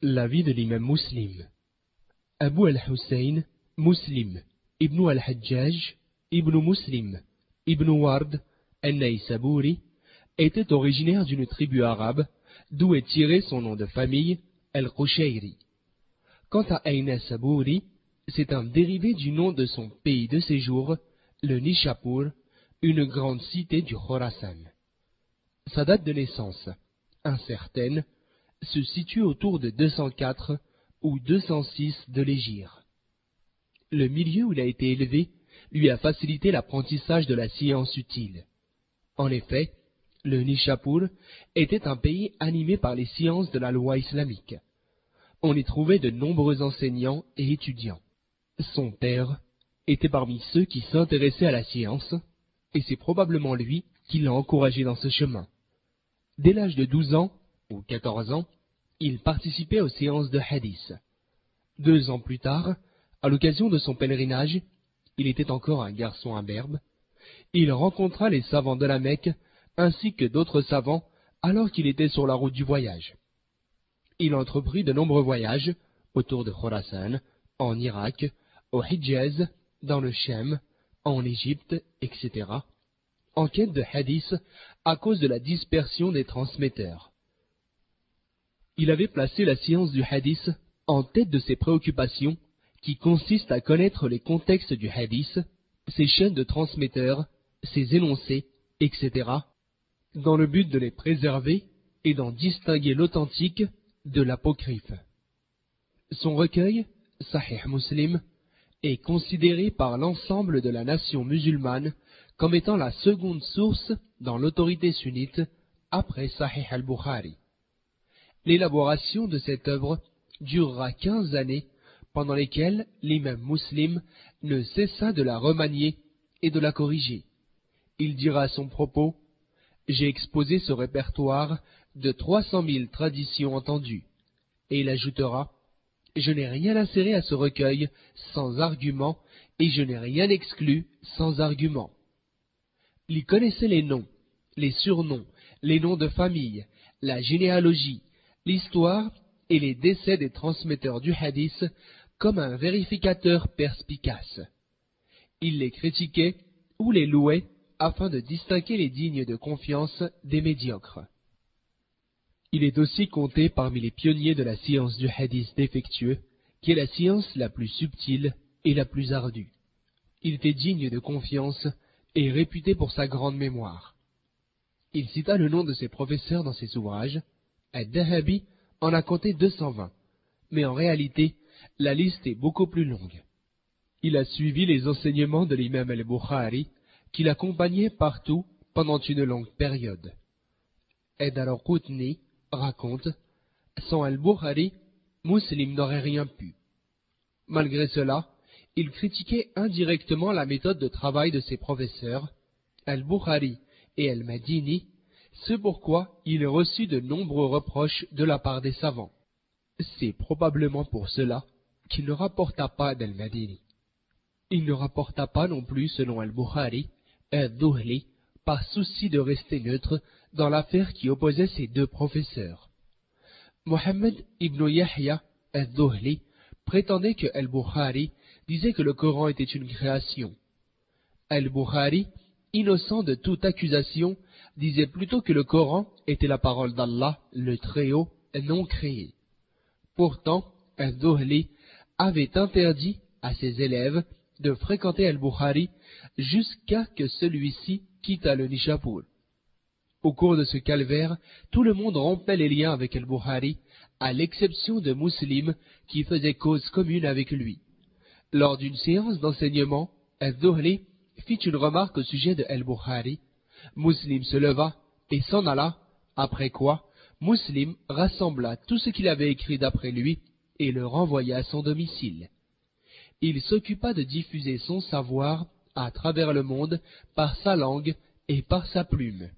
La vie de l'imam Muslim. Abu al-Hussein, Muslim, Ibn al-Hajjaj, Ibn Muslim, Ibn Ward, al-Naïsabouri, était originaire d'une tribu arabe, d'où est tiré son nom de famille, al-Qushayri. Quant à Aina Sabouri, c'est un dérivé du nom de son pays de séjour, le Nishapur, une grande cité du Khorasan. Sa date de naissance, incertaine, se situe autour de 204 ou 206 de l'Égir. Le milieu où il a été élevé lui a facilité l'apprentissage de la science utile. En effet, le Nishapur était un pays animé par les sciences de la loi islamique. On y trouvait de nombreux enseignants et étudiants. Son père était parmi ceux qui s'intéressaient à la science, et c'est probablement lui qui l'a encouragé dans ce chemin. Dès l'âge de 12 ans, ou 14 ans, il participait aux séances de hadith. Deux ans plus tard, à l'occasion de son pèlerinage, il était encore un garçon imberbe, il rencontra les savants de la Mecque ainsi que d'autres savants alors qu'il était sur la route du voyage. Il entreprit de nombreux voyages autour de Khorasan, en Irak, au Hijaz, dans le Shem, en Égypte, etc., en quête de hadith à cause de la dispersion des transmetteurs. Il avait placé la science du hadith en tête de ses préoccupations, qui consistent à connaître les contextes du hadith, ses chaînes de transmetteurs, ses énoncés, etc., dans le but de les préserver et d'en distinguer l'authentique de l'apocryphe. Son recueil, Sahih Muslim, est considéré par l'ensemble de la nation musulmane comme étant la seconde source dans l'autorité sunnite après Sahih al-Bukhari. L'élaboration de cette œuvre durera quinze années pendant lesquelles l'imam muslim ne cessa de la remanier et de la corriger. Il dira à son propos J'ai exposé ce répertoire de trois cent mille traditions entendues. Et il ajoutera Je n'ai rien inséré à ce recueil sans argument et je n'ai rien exclu sans argument. Il connaissait les noms, les surnoms, les noms de famille, la généalogie, l'histoire et les décès des transmetteurs du hadith comme un vérificateur perspicace. Il les critiquait ou les louait afin de distinguer les dignes de confiance des médiocres. Il est aussi compté parmi les pionniers de la science du hadith défectueux, qui est la science la plus subtile et la plus ardue. Il était digne de confiance et réputé pour sa grande mémoire. Il cita le nom de ses professeurs dans ses ouvrages. Ad-Dahabi en a compté 220, mais en réalité, la liste est beaucoup plus longue. Il a suivi les enseignements de l'imam al-Bukhari, qui l'accompagnait partout pendant une longue période. Ed al-Qutni raconte Sans al-Bukhari, Muslim n'aurait rien pu. Malgré cela, il critiquait indirectement la méthode de travail de ses professeurs, al-Bukhari et al-Madini, ce pourquoi il reçut de nombreux reproches de la part des savants. C'est probablement pour cela qu'il ne rapporta pas d'al-Madini. Il ne rapporta pas non plus, selon al-Bukhari, al-Duhli, par souci de rester neutre dans l'affaire qui opposait ses deux professeurs. Mohammed ibn Yahya al-Duhli prétendait que al-Bukhari disait que le Coran était une création. Al-Bukhari, innocent de toute accusation, disait plutôt que le Coran était la parole d'Allah, le Très-Haut, non créé. Pourtant, Al-Duhli avait interdit à ses élèves de fréquenter Al-Bukhari jusqu'à que celui-ci quitta le Nishapur. Au cours de ce calvaire, tout le monde rompait les liens avec Al-Bukhari, à l'exception de Muslim qui faisait cause commune avec lui. Lors d'une séance d'enseignement, Al-Dhuhli fit une remarque au sujet de Al-Bukhari. Muslim se leva et s'en alla, après quoi Muslim rassembla tout ce qu'il avait écrit d'après lui et le renvoya à son domicile. Il s'occupa de diffuser son savoir à travers le monde par sa langue et par sa plume.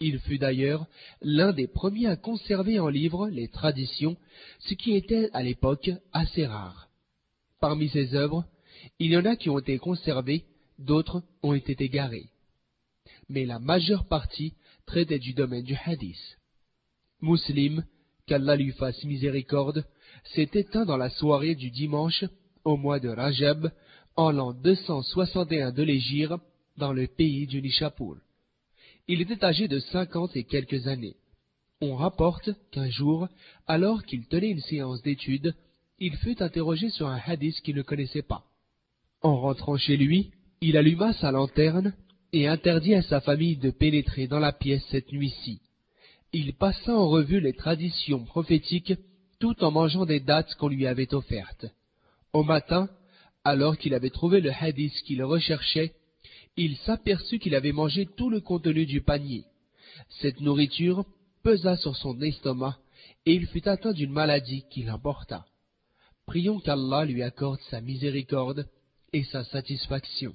Il fut d'ailleurs l'un des premiers à conserver en livre les traditions, ce qui était à l'époque assez rare. Parmi ses œuvres, il y en a qui ont été conservées, d'autres ont été égarées. Mais la majeure partie traitait du domaine du hadith. Muslim qu'Allah lui fasse miséricorde, s'est éteint dans la soirée du dimanche au mois de Rajab, en l'an 261 de l'Égypte, dans le pays du Nishapur. Il était âgé de cinquante et quelques années. On rapporte qu'un jour, alors qu'il tenait une séance d'études, il fut interrogé sur un hadith qu'il ne connaissait pas. En rentrant chez lui, il alluma sa lanterne et interdit à sa famille de pénétrer dans la pièce cette nuit-ci. Il passa en revue les traditions prophétiques tout en mangeant des dates qu'on lui avait offertes. Au matin, alors qu'il avait trouvé le hadith qu'il recherchait, il s'aperçut qu'il avait mangé tout le contenu du panier. Cette nourriture pesa sur son estomac et il fut atteint d'une maladie qui l'emporta. Prions qu'Allah lui accorde sa miséricorde et sa satisfaction.